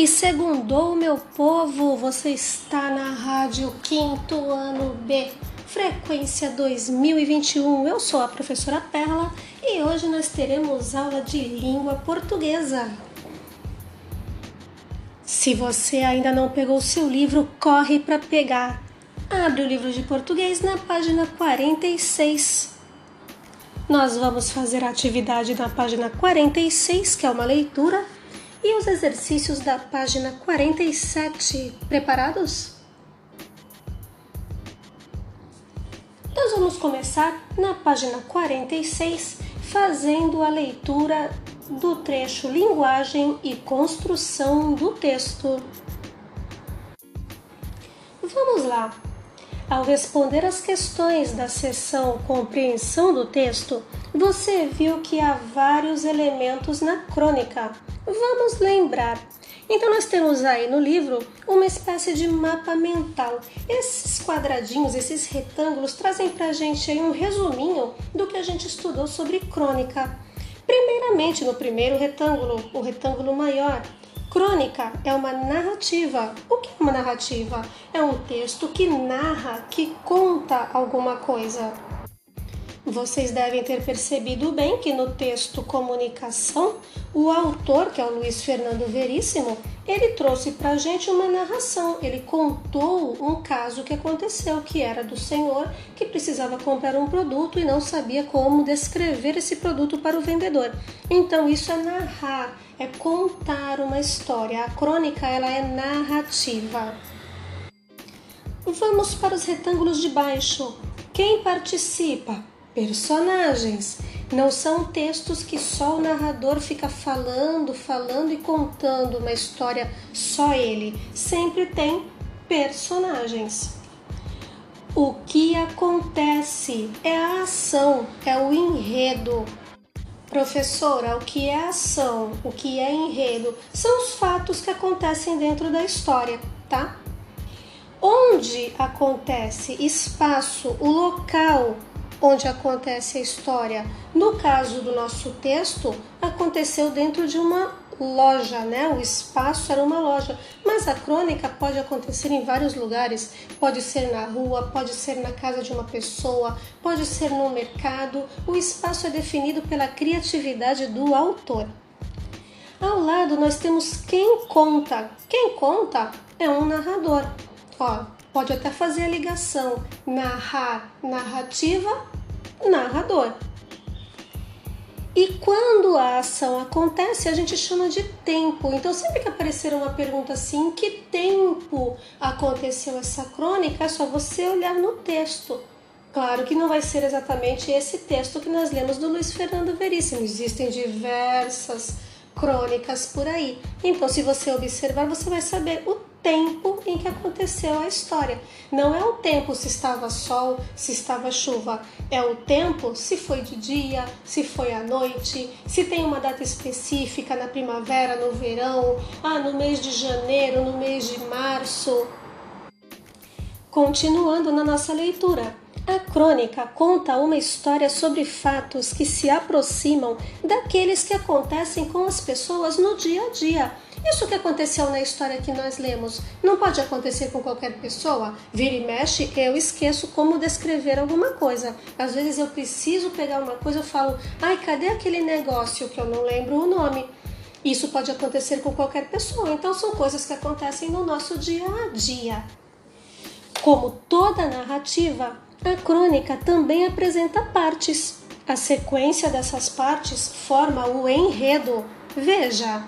E segundou, meu povo, você está na Rádio Quinto Ano B, frequência 2021. Eu sou a professora Perla e hoje nós teremos aula de língua portuguesa. Se você ainda não pegou o seu livro, corre para pegar. Abre o livro de português na página 46. Nós vamos fazer a atividade na página 46, que é uma leitura e os exercícios da página 47. Preparados? Nós vamos começar na página 46 fazendo a leitura do trecho Linguagem e Construção do texto. Vamos lá! Ao responder as questões da seção Compreensão do texto, você viu que há vários elementos na crônica. Vamos lembrar. Então, nós temos aí no livro uma espécie de mapa mental. Esses quadradinhos, esses retângulos, trazem para a gente um resuminho do que a gente estudou sobre crônica. Primeiramente, no primeiro retângulo, o retângulo maior, Crônica é uma narrativa. O que é uma narrativa? É um texto que narra, que conta alguma coisa. Vocês devem ter percebido bem que no texto Comunicação, o autor, que é o Luiz Fernando Veríssimo, ele trouxe para a gente uma narração. Ele contou um caso que aconteceu, que era do senhor que precisava comprar um produto e não sabia como descrever esse produto para o vendedor. Então isso é narrar, é contar uma história. A crônica ela é narrativa. Vamos para os retângulos de baixo. Quem participa? Personagens. Não são textos que só o narrador fica falando, falando e contando uma história só ele. Sempre tem personagens. O que acontece é a ação, é o enredo. Professora, o que é ação, o que é enredo, são os fatos que acontecem dentro da história, tá? Onde acontece espaço, o local onde acontece a história. No caso do nosso texto, aconteceu dentro de uma loja, né? O espaço era uma loja, mas a crônica pode acontecer em vários lugares. Pode ser na rua, pode ser na casa de uma pessoa, pode ser no mercado. O espaço é definido pela criatividade do autor. Ao lado nós temos quem conta. Quem conta é um narrador. Ó, pode até fazer a ligação narrar, narrativa, narrador. E quando a ação acontece, a gente chama de tempo. Então, sempre que aparecer uma pergunta assim, em que tempo aconteceu essa crônica, é só você olhar no texto. Claro que não vai ser exatamente esse texto que nós lemos do Luiz Fernando Veríssimo. Existem diversas crônicas por aí. Então, se você observar, você vai saber o tempo em que aconteceu a história. Não é o tempo se estava sol, se estava chuva. É o tempo se foi de dia, se foi à noite, se tem uma data específica na primavera, no verão, ah, no mês de janeiro, no mês de março. Continuando na nossa leitura. A crônica conta uma história sobre fatos que se aproximam daqueles que acontecem com as pessoas no dia a dia. Isso que aconteceu na história que nós lemos não pode acontecer com qualquer pessoa. Vira e mexe, eu esqueço como descrever alguma coisa. Às vezes eu preciso pegar uma coisa, eu falo, ai, cadê aquele negócio que eu não lembro o nome? Isso pode acontecer com qualquer pessoa, então são coisas que acontecem no nosso dia a dia. Como toda narrativa, a crônica também apresenta partes. A sequência dessas partes forma o enredo. Veja.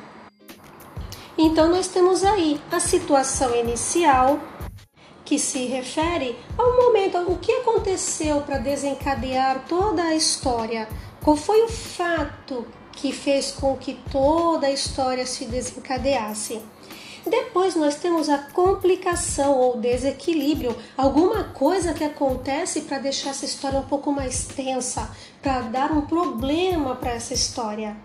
Então nós temos aí a situação inicial, que se refere ao momento, o que aconteceu para desencadear toda a história, qual foi o fato que fez com que toda a história se desencadeasse. Depois nós temos a complicação ou desequilíbrio, alguma coisa que acontece para deixar essa história um pouco mais tensa, para dar um problema para essa história.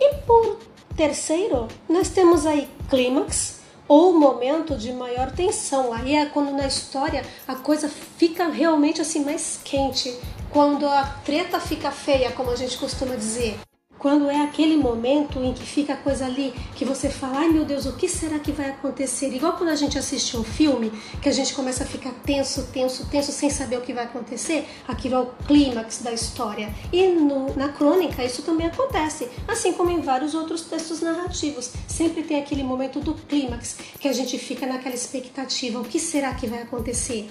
E por terceiro, nós temos aí clímax ou momento de maior tensão. Aí é quando na história a coisa fica realmente assim mais quente, quando a treta fica feia, como a gente costuma dizer. Quando é aquele momento em que fica a coisa ali que você fala, ai meu Deus, o que será que vai acontecer? Igual quando a gente assiste um filme, que a gente começa a ficar tenso, tenso, tenso, sem saber o que vai acontecer, aquilo é o clímax da história. E no, na crônica isso também acontece, assim como em vários outros textos narrativos. Sempre tem aquele momento do clímax, que a gente fica naquela expectativa, o que será que vai acontecer?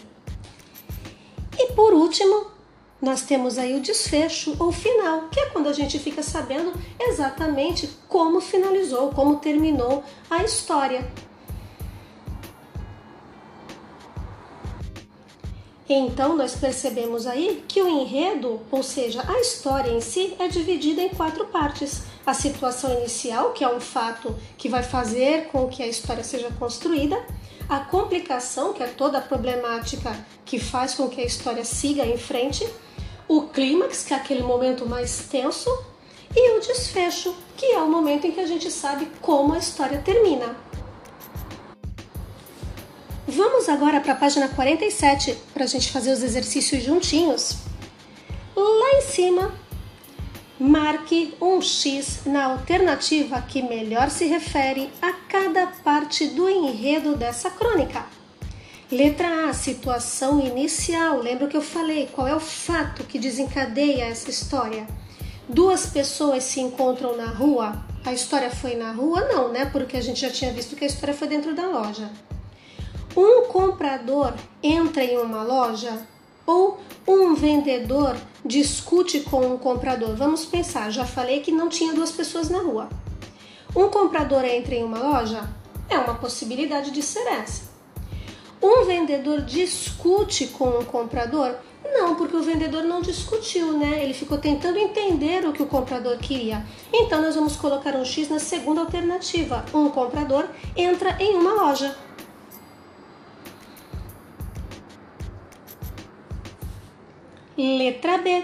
E por último, nós temos aí o desfecho ou final, que é quando a gente fica sabendo exatamente como finalizou, como terminou a história. Então nós percebemos aí que o enredo, ou seja, a história em si, é dividida em quatro partes. A situação inicial, que é um fato que vai fazer com que a história seja construída, a complicação, que é toda a problemática que faz com que a história siga em frente, o clímax, que é aquele momento mais tenso, e o desfecho, que é o momento em que a gente sabe como a história termina. Vamos agora para a página 47 para a gente fazer os exercícios juntinhos. Lá em cima, marque um X na alternativa que melhor se refere a cada parte do enredo dessa crônica. Letra A, situação inicial. Lembra que eu falei? Qual é o fato que desencadeia essa história? Duas pessoas se encontram na rua. A história foi na rua? Não, né? Porque a gente já tinha visto que a história foi dentro da loja. Um comprador entra em uma loja ou um vendedor discute com um comprador. Vamos pensar, já falei que não tinha duas pessoas na rua. Um comprador entra em uma loja? É uma possibilidade de ser essa. Um vendedor discute com um comprador? Não, porque o vendedor não discutiu, né? Ele ficou tentando entender o que o comprador queria. Então nós vamos colocar um X na segunda alternativa. Um comprador entra em uma loja. Letra B.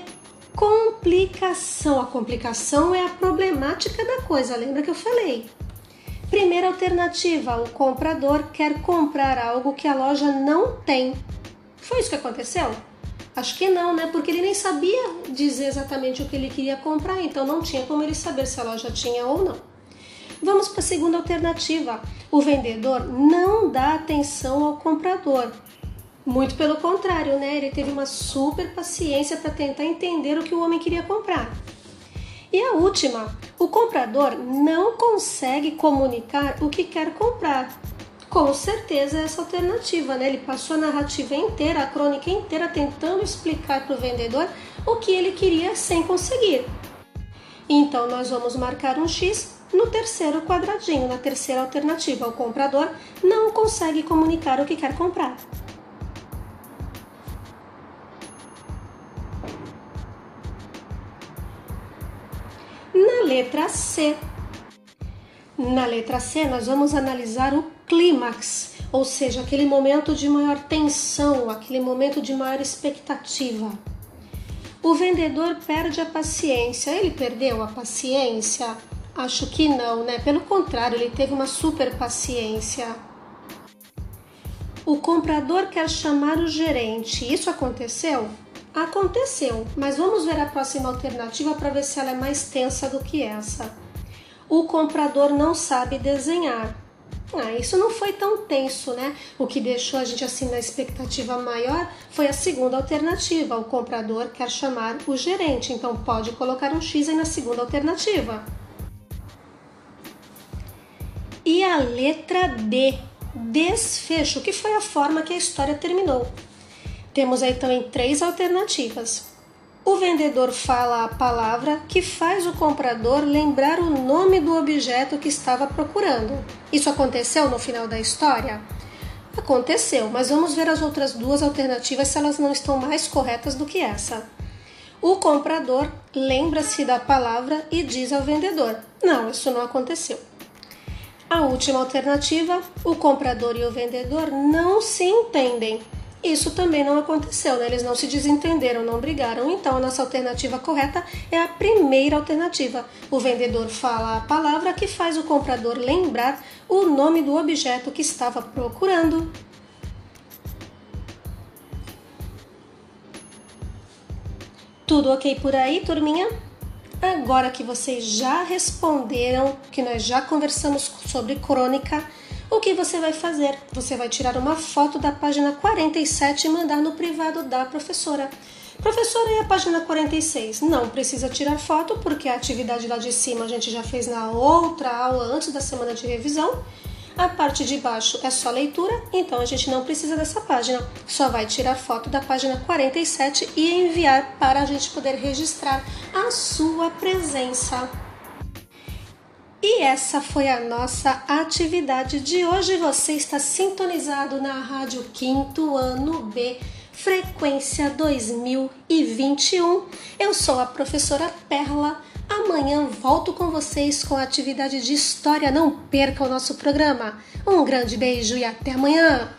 Complicação. A complicação é a problemática da coisa, lembra que eu falei? Primeira alternativa: o comprador quer comprar algo que a loja não tem. Foi isso que aconteceu? Acho que não, né? Porque ele nem sabia dizer exatamente o que ele queria comprar, então não tinha como ele saber se a loja tinha ou não. Vamos para a segunda alternativa: o vendedor não dá atenção ao comprador. Muito pelo contrário, né? Ele teve uma super paciência para tentar entender o que o homem queria comprar. E a última, o comprador não consegue comunicar o que quer comprar. Com certeza essa alternativa, né? Ele passou a narrativa inteira, a crônica inteira tentando explicar para o vendedor o que ele queria sem conseguir. Então nós vamos marcar um X no terceiro quadradinho, na terceira alternativa. O comprador não consegue comunicar o que quer comprar. Na letra C. Na letra C, nós vamos analisar o clímax, ou seja, aquele momento de maior tensão, aquele momento de maior expectativa. O vendedor perde a paciência. Ele perdeu a paciência? Acho que não, né? Pelo contrário, ele teve uma super paciência. O comprador quer chamar o gerente. Isso aconteceu? Aconteceu, mas vamos ver a próxima alternativa para ver se ela é mais tensa do que essa. O comprador não sabe desenhar. Ah, isso não foi tão tenso, né? O que deixou a gente assim na expectativa maior foi a segunda alternativa. O comprador quer chamar o gerente, então pode colocar um X aí na segunda alternativa. E a letra D, desfecho, que foi a forma que a história terminou. Temos aí também três alternativas. O vendedor fala a palavra que faz o comprador lembrar o nome do objeto que estava procurando. Isso aconteceu no final da história? Aconteceu, mas vamos ver as outras duas alternativas se elas não estão mais corretas do que essa. O comprador lembra-se da palavra e diz ao vendedor: Não, isso não aconteceu. A última alternativa: o comprador e o vendedor não se entendem isso também não aconteceu, né? eles não se desentenderam, não brigaram. Então, a nossa alternativa correta é a primeira alternativa. O vendedor fala a palavra que faz o comprador lembrar o nome do objeto que estava procurando. Tudo ok por aí, turminha? Agora que vocês já responderam, que nós já conversamos sobre crônica, o que você vai fazer? Você vai tirar uma foto da página 47 e mandar no privado da professora. Professora, e a página 46? Não precisa tirar foto, porque a atividade lá de cima a gente já fez na outra aula antes da semana de revisão. A parte de baixo é só leitura, então a gente não precisa dessa página. Só vai tirar foto da página 47 e enviar para a gente poder registrar a sua presença. E essa foi a nossa atividade de hoje. Você está sintonizado na Rádio Quinto Ano B, frequência 2021. Eu sou a professora Perla Amanhã volto com vocês com a atividade de história. Não perca o nosso programa. Um grande beijo e até amanhã!